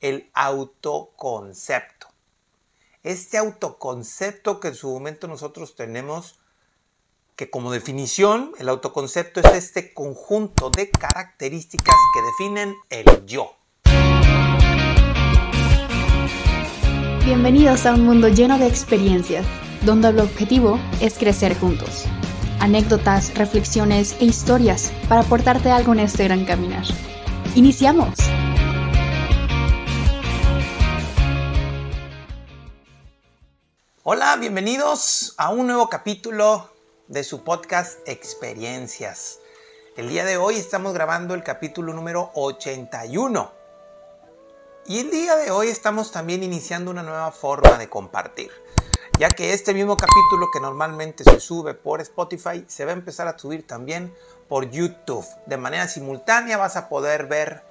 el autoconcepto. Este autoconcepto que en su momento nosotros tenemos, que como definición, el autoconcepto es este conjunto de características que definen el yo. Bienvenidos a un mundo lleno de experiencias, donde el objetivo es crecer juntos. Anécdotas, reflexiones e historias para aportarte algo en este gran caminar. ¡Iniciamos! Hola, bienvenidos a un nuevo capítulo de su podcast Experiencias. El día de hoy estamos grabando el capítulo número 81. Y el día de hoy estamos también iniciando una nueva forma de compartir, ya que este mismo capítulo que normalmente se sube por Spotify se va a empezar a subir también por YouTube. De manera simultánea vas a poder ver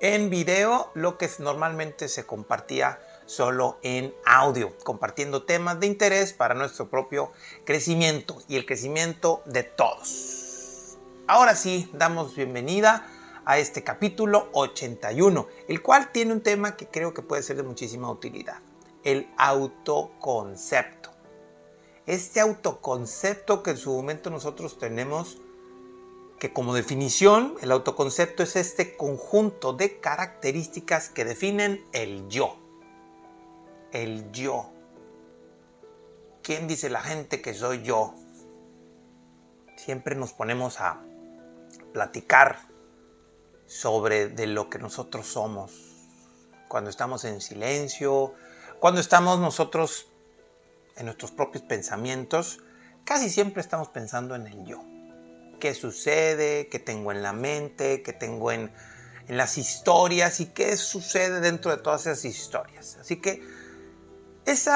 en video lo que normalmente se compartía solo en audio, compartiendo temas de interés para nuestro propio crecimiento y el crecimiento de todos. Ahora sí, damos bienvenida a este capítulo 81, el cual tiene un tema que creo que puede ser de muchísima utilidad, el autoconcepto. Este autoconcepto que en su momento nosotros tenemos, que como definición, el autoconcepto es este conjunto de características que definen el yo el yo. ¿Quién dice la gente que soy yo? Siempre nos ponemos a platicar sobre de lo que nosotros somos. Cuando estamos en silencio, cuando estamos nosotros en nuestros propios pensamientos, casi siempre estamos pensando en el yo. ¿Qué sucede? ¿Qué tengo en la mente? ¿Qué tengo en, en las historias? ¿Y qué sucede dentro de todas esas historias? Así que ese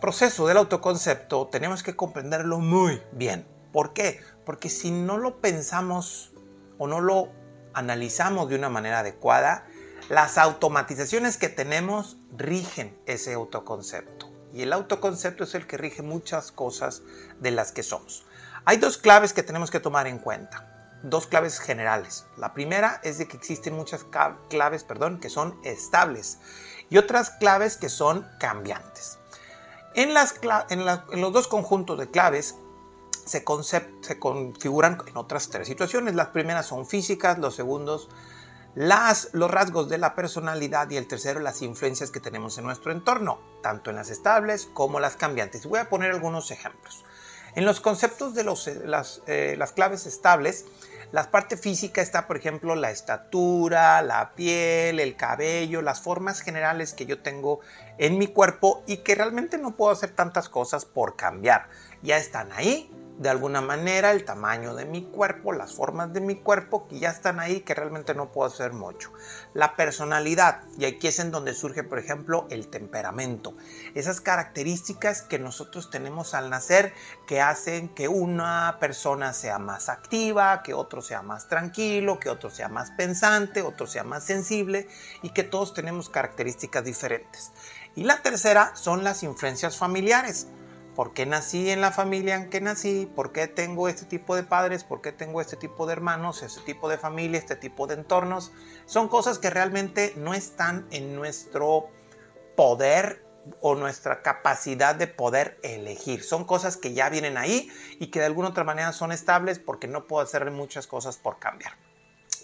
proceso del autoconcepto tenemos que comprenderlo muy bien. ¿Por qué? Porque si no lo pensamos o no lo analizamos de una manera adecuada, las automatizaciones que tenemos rigen ese autoconcepto. Y el autoconcepto es el que rige muchas cosas de las que somos. Hay dos claves que tenemos que tomar en cuenta. Dos claves generales. La primera es de que existen muchas claves, perdón, que son estables y otras claves que son cambiantes. En, las, en, los dos conjuntos de claves se, se, configuran en otras tres situaciones. Las primeras son físicas, los segundos las, los rasgos de la personalidad y el tercero las influencias que tenemos en nuestro entorno, tanto en las estables como las cambiantes. Voy a poner algunos ejemplos. En los conceptos de los, las, eh, las claves estables, la parte física está, por ejemplo, la estatura, la piel, el cabello, las formas generales que yo tengo en mi cuerpo y que realmente no puedo hacer tantas cosas por cambiar. Ya están ahí, de alguna manera el tamaño de mi cuerpo, las formas de mi cuerpo que ya están ahí que realmente no puedo hacer mucho. La personalidad, y aquí es en donde surge por ejemplo el temperamento. Esas características que nosotros tenemos al nacer que hacen que una persona sea más activa, que otro sea más tranquilo, que otro sea más pensante, otro sea más sensible y que todos tenemos características diferentes. Y la tercera son las influencias familiares por qué nací en la familia en que nací, por qué tengo este tipo de padres, por qué tengo este tipo de hermanos, este tipo de familia, este tipo de entornos. Son cosas que realmente no están en nuestro poder o nuestra capacidad de poder elegir. Son cosas que ya vienen ahí y que de alguna otra manera son estables porque no puedo hacer muchas cosas por cambiar.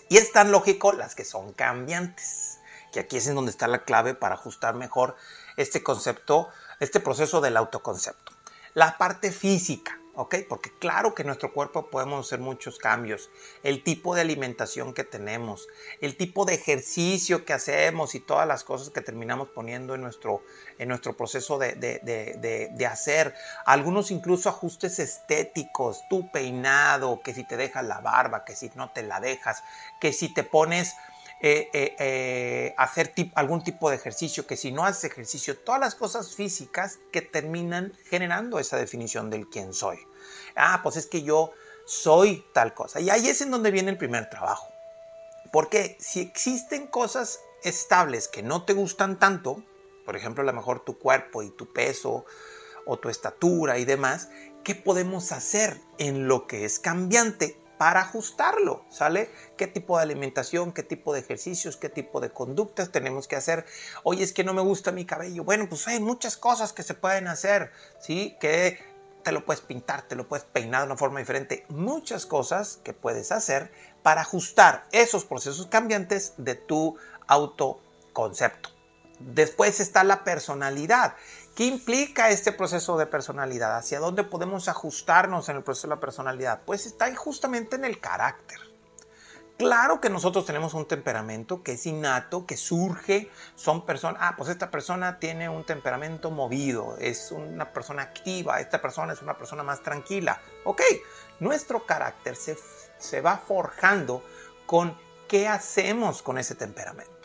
Y es tan lógico las que son cambiantes, que aquí es en donde está la clave para ajustar mejor este concepto, este proceso del autoconcepto. La parte física, ¿ok? Porque claro que en nuestro cuerpo podemos hacer muchos cambios. El tipo de alimentación que tenemos, el tipo de ejercicio que hacemos y todas las cosas que terminamos poniendo en nuestro, en nuestro proceso de, de hacer. Algunos incluso ajustes estéticos, tu peinado, que si te dejas la barba, que si no te la dejas, que si te pones eh, eh, eh, hacer algún tipo de ejercicio, que si no haces ejercicio, todas las cosas físicas que terminan generando esa definición del quién soy. Ah, pues es que yo soy tal cosa. Y ahí es en donde viene el primer trabajo. Porque si existen cosas estables que no te gustan tanto, por ejemplo, a lo mejor tu cuerpo y tu peso o tu estatura y demás, ¿qué podemos hacer en lo que es cambiante para ajustarlo, ¿sale? ¿Qué tipo de alimentación, qué tipo de ejercicios, qué tipo de conductas tenemos que hacer? Oye, es que no me gusta mi cabello. Bueno, pues hay muchas cosas que se pueden hacer, ¿sí? Que te lo puedes pintar, te lo puedes peinar de una forma diferente. Muchas cosas que puedes hacer para ajustar esos procesos cambiantes de tu autoconcepto. Después está la personalidad. ¿Qué implica este proceso de personalidad? ¿Hacia dónde podemos ajustarnos en el proceso de la personalidad? Pues está justamente en el carácter. Claro que nosotros tenemos un temperamento que es innato, que surge, son personas, ah, pues esta persona tiene un temperamento movido, es una persona activa, esta persona es una persona más tranquila. Ok, nuestro carácter se, se va forjando con qué hacemos con ese temperamento.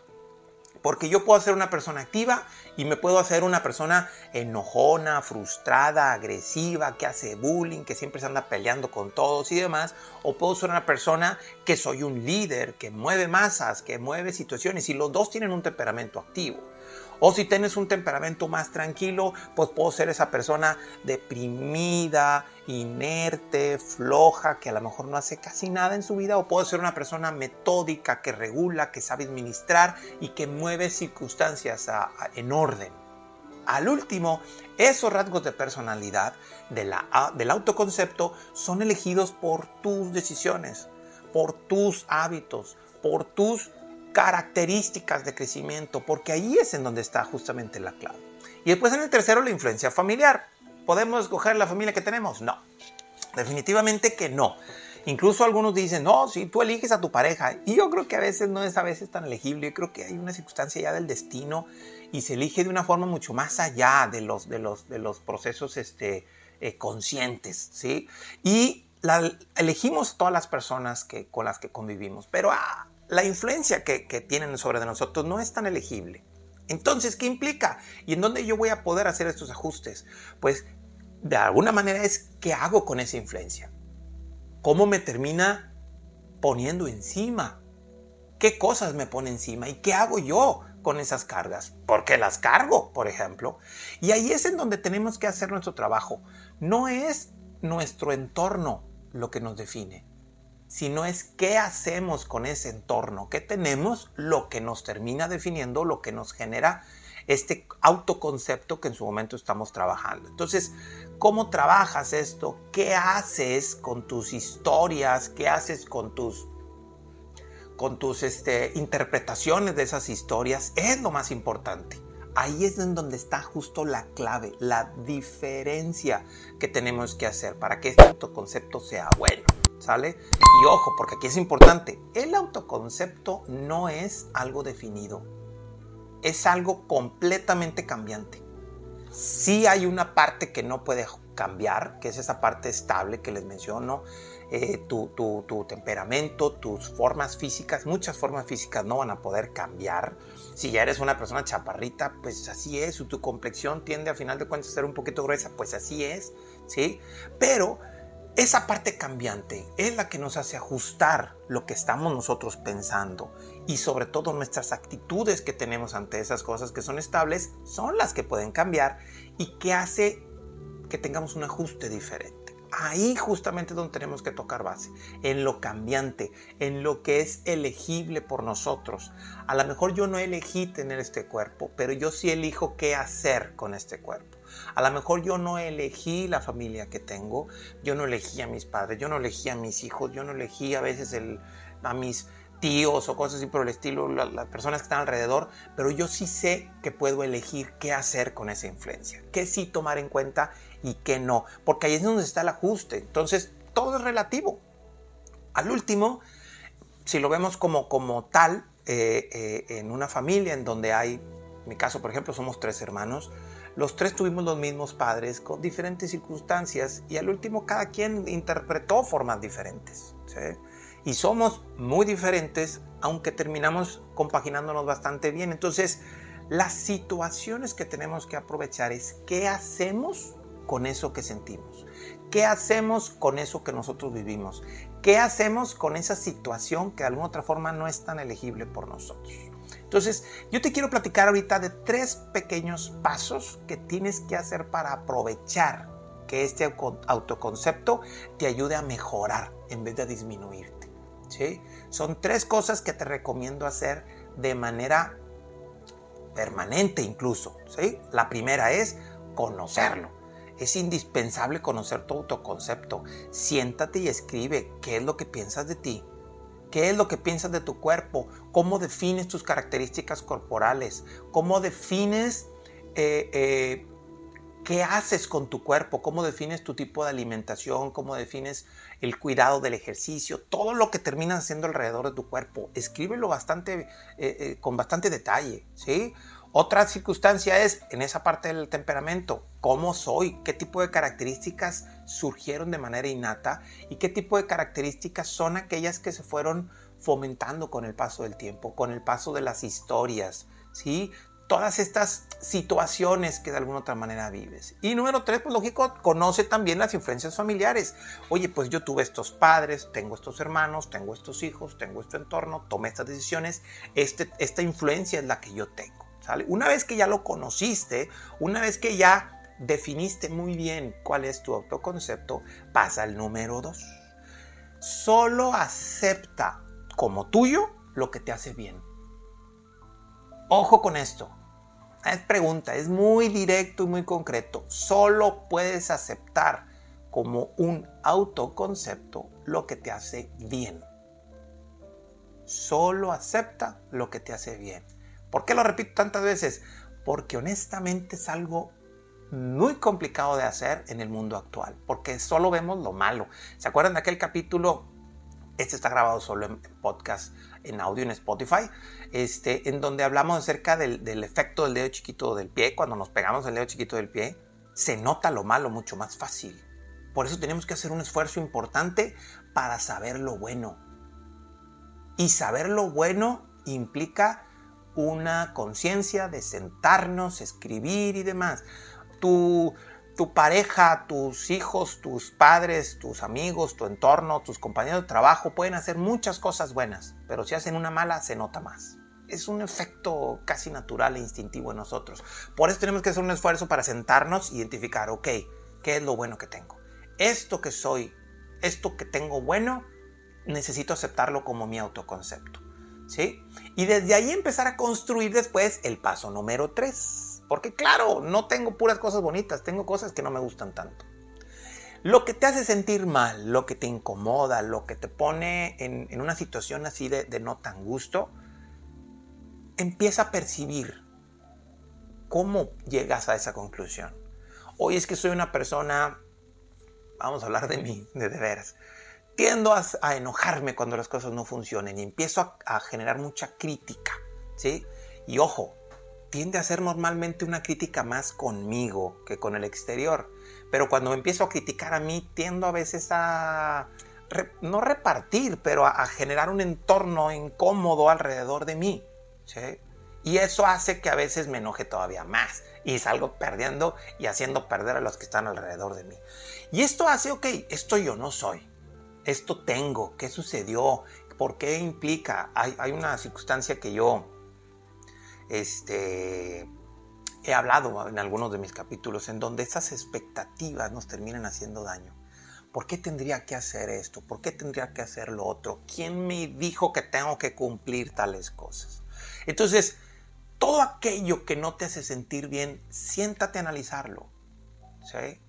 Porque yo puedo ser una persona activa y me puedo hacer una persona enojona, frustrada, agresiva, que hace bullying, que siempre se anda peleando con todos y demás. O puedo ser una persona que soy un líder, que mueve masas, que mueve situaciones y los dos tienen un temperamento activo. O si tienes un temperamento más tranquilo, pues puedo ser esa persona deprimida, inerte, floja, que a lo mejor no hace casi nada en su vida. O puedo ser una persona metódica, que regula, que sabe administrar y que mueve circunstancias en orden. Al último, esos rasgos de personalidad del autoconcepto son elegidos por tus decisiones, por tus hábitos, por tus características de crecimiento, porque ahí es en donde está justamente la clave. Y después en el tercero, la influencia familiar. ¿Podemos escoger la familia que tenemos? No, definitivamente que no. Incluso algunos dicen, no, si tú eliges a tu pareja. Y yo creo que a veces no es a veces tan elegible. Yo creo que hay una circunstancia ya del destino y se elige de una forma mucho más allá de los, de los, de los procesos este, eh, conscientes. ¿sí? Y la, elegimos todas las personas que, con las que convivimos. Pero ah, la influencia que, tienen sobre nosotros no es tan elegible. Entonces, ¿qué implica? ¿Y en dónde yo voy a poder hacer estos ajustes? Pues de alguna manera es qué hago con esa influencia. ¿Cómo me termina poniendo encima? ¿Qué cosas me pone encima? ¿Y qué hago yo con esas cargas? ¿Por qué las cargo, por ejemplo? Y ahí es en donde tenemos que hacer nuestro trabajo. No es nuestro entorno lo que nos define sino es qué hacemos con ese entorno, qué tenemos, lo que nos termina definiendo, lo que nos genera este autoconcepto que en su momento estamos trabajando. Entonces, ¿cómo trabajas esto? ¿Qué haces con tus historias? ¿Qué haces con tus con tus este, interpretaciones de esas historias? Es lo más importante. Ahí es en donde está justo la clave, la diferencia que tenemos que hacer para que este autoconcepto sea bueno. ¿Sale? Y ojo, porque aquí es importante, el autoconcepto no es algo definido, es algo completamente cambiante. Sí hay una parte que no puede cambiar, que es esa parte estable que les menciono, eh, tu, tu, temperamento, tus formas físicas, muchas formas físicas no van a poder cambiar. Si ya eres una persona chaparrita, pues así es, tu complexión tiende a final de cuentas a ser un poquito gruesa, pues así es, ¿sí? Pero esa parte cambiante es la que nos hace ajustar lo que estamos nosotros pensando y sobre todo nuestras actitudes que tenemos ante esas cosas que son estables son las que pueden cambiar y que hace que tengamos un ajuste diferente. Ahí justamente donde tenemos que tocar base, en lo cambiante, en lo que es elegible por nosotros. A lo mejor yo no elegí tener este cuerpo, pero yo sí elijo qué hacer con este cuerpo. A lo mejor yo no elegí la familia que tengo, yo no elegí a mis padres, yo no elegí a mis hijos, yo no elegí a veces a mis tíos o cosas así por el estilo, las personas que están alrededor, pero yo sí sé que puedo elegir qué hacer con esa influencia, qué sí tomar en cuenta y qué no, porque ahí es donde está el ajuste. Entonces, todo es relativo. Al último, si lo vemos como, como tal, eh, eh, en una familia en donde hay, en mi caso, por ejemplo, somos tres hermanos, los tres tuvimos los mismos padres con diferentes circunstancias y al último cada quien interpretó formas diferentes. Y somos muy diferentes, aunque terminamos compaginándonos bastante bien. Entonces, las situaciones que tenemos que aprovechar es qué hacemos con eso que sentimos. ¿Qué hacemos con eso que nosotros vivimos? ¿Qué hacemos con esa situación que de alguna otra forma no es tan elegible por nosotros? Entonces, yo te quiero platicar ahorita de tres pequeños pasos que tienes que hacer para aprovechar que este autoconcepto te ayude a mejorar en vez de disminuirte. ¿sí? Son tres cosas que te recomiendo hacer de manera permanente incluso. ¿sí? La primera es conocerlo. Es indispensable conocer tu autoconcepto. Siéntate y escribe qué es lo que piensas de ti, qué es lo que piensas de tu cuerpo, cómo defines tus características corporales, cómo defines eh, eh, qué haces con tu cuerpo, cómo defines tu tipo de alimentación, cómo defines el cuidado del ejercicio, todo lo que terminas haciendo alrededor de tu cuerpo. Escríbelo bastante, eh, con bastante detalle, ¿sí? Otra circunstancia es, en esa parte del temperamento, cómo soy, qué tipo de características surgieron de manera innata y qué tipo de características son aquellas que se fueron fomentando con el paso del tiempo, con el paso de las historias, ¿sí? Todas estas situaciones que de alguna otra manera vives. Y número tres, pues lógico, conoce también las influencias familiares. Oye, pues yo tuve estos padres, tengo estos hermanos, tengo estos hijos, tengo este entorno, tomé estas decisiones, este, esta influencia es la que yo tengo. Una vez que ya lo conociste, una vez que ya definiste muy bien cuál es tu autoconcepto, pasa al número dos. Solo acepta como tuyo lo que te hace bien. Ojo con esto. Es pregunta, es muy directo y muy concreto. Solo puedes aceptar como un autoconcepto lo que te hace bien. Solo acepta lo que te hace bien. ¿Por qué lo repito tantas veces? Porque honestamente es algo muy complicado de hacer en el mundo actual, porque solo vemos lo malo. ¿Se acuerdan de aquel capítulo? Este está grabado solo en podcast, en audio en Spotify, este, en donde hablamos acerca del, del efecto del dedo chiquito del pie. Cuando nos pegamos el dedo chiquito del pie, se nota lo malo mucho más fácil. Por eso tenemos que hacer un esfuerzo importante para saber lo bueno. Y saber lo bueno implica una conciencia de sentarnos, escribir y demás. Tu, tu pareja, tus hijos, tus padres, tus amigos, tu entorno, tus compañeros de trabajo pueden hacer muchas cosas buenas, pero si hacen una mala se nota más. Es un efecto casi natural e instintivo en nosotros. Por eso tenemos que hacer un esfuerzo para sentarnos identificar, ok, ¿qué es lo bueno que tengo? Esto que soy, esto que tengo bueno, necesito aceptarlo como mi autoconcepto. Y desde ahí empezar a construir después el paso número 3. Porque claro, no tengo puras cosas bonitas, tengo cosas que no me gustan tanto. Lo que te hace sentir mal, lo que te incomoda, lo que te pone en, una situación así de, de no tan gusto, empieza a percibir cómo llegas a esa conclusión. Hoy es que soy una persona, vamos a hablar de mí, de, de veras, tiendo a, enojarme cuando las cosas no funcionen y empiezo a, generar mucha crítica, ¿sí? Y ojo, tiende a ser normalmente una crítica más conmigo que con el exterior. Pero cuando me empiezo a criticar a mí, tiendo a veces a no repartir, pero a, generar un entorno incómodo alrededor de mí. ¿sí? Y eso hace que a veces me enoje todavía más y salgo perdiendo y haciendo perder a los que están alrededor de mí. Y esto hace, ok, esto yo no soy esto tengo, qué sucedió, por qué implica. Hay, una circunstancia que yo este, he hablado en algunos de mis capítulos en donde esas expectativas nos terminan haciendo daño. ¿Por qué tendría que hacer esto? ¿Por qué tendría que hacer lo otro? ¿Quién me dijo que tengo que cumplir tales cosas? Entonces, todo aquello que no te hace sentir bien, siéntate a analizarlo. ¿sí?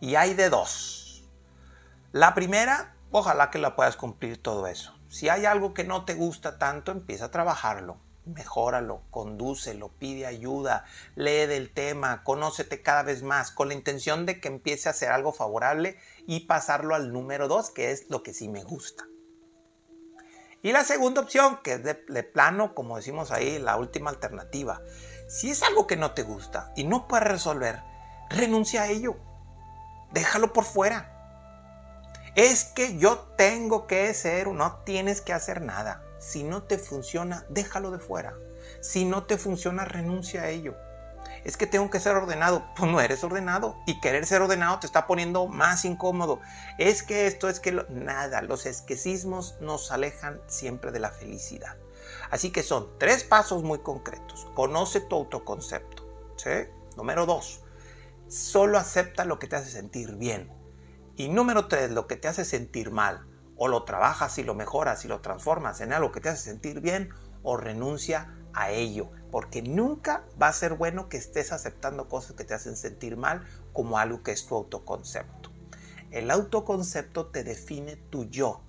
Y hay de dos. La primera, Ojalá que la puedas cumplir todo eso. Si hay algo que no te gusta tanto, empieza a trabajarlo. Mejóralo, condúcelo, pide ayuda, lee del tema, conócete cada vez más, con la intención de que empiece a hacer algo favorable y pasarlo al número dos, que es lo que sí me gusta. Y la segunda opción, que es de, plano, como decimos ahí, la última alternativa. Si es algo que no te gusta y no puedes resolver, renuncia a ello. Déjalo por fuera. Es que yo tengo que ser, no tienes que hacer nada. Si no te funciona, déjalo de fuera. Si no te funciona, renuncia a ello. Es que tengo que ser ordenado. Pues no eres ordenado. Y querer ser ordenado te está poniendo más incómodo. Es que esto, es que nada. Los esquecismos nos alejan siempre de la felicidad. Así que son tres pasos muy concretos. Conoce tu autoconcepto. ¿sí? Número dos, solo acepta lo que te hace sentir bien. Y número tres, lo que te hace sentir mal. O lo trabajas y lo mejoras y lo transformas en algo que te hace sentir bien o renuncia a ello. Porque nunca va a ser bueno que estés aceptando cosas que te hacen sentir mal como algo que es tu autoconcepto. El autoconcepto te define tu yo.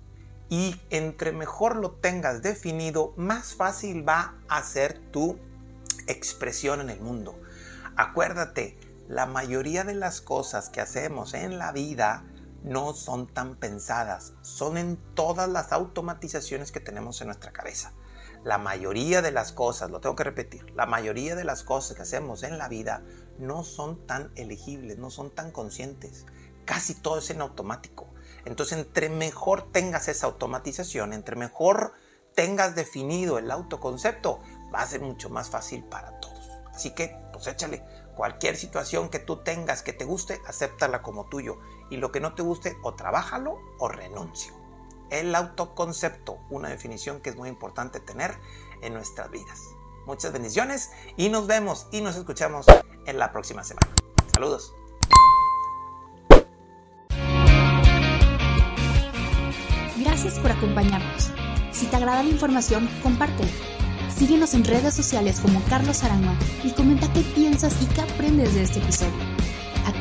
Y entre mejor lo tengas definido, más fácil va a ser tu expresión en el mundo. Acuérdate, la mayoría de las cosas que hacemos en la vida no son tan pensadas, son en todas las automatizaciones que tenemos en nuestra cabeza. La mayoría de las cosas, lo tengo que repetir, la mayoría de las cosas que hacemos en la vida no son tan elegibles, no son tan conscientes. Casi todo es en automático. Entonces, entre mejor tengas esa automatización, entre mejor tengas definido el autoconcepto, va a ser mucho más fácil para todos. Así que, pues échale. Cualquier situación que tú tengas que te guste, acéptala como tuyo. Y lo que no te guste, o trabájalo o renuncia. El autoconcepto, una definición que es muy importante tener en nuestras vidas. Muchas bendiciones y nos vemos y nos escuchamos en la próxima semana. Saludos. Gracias por acompañarnos. Si te agrada la información, compártela. Síguenos en redes sociales como Carlos Arama y comenta qué piensas y qué aprendes de este episodio.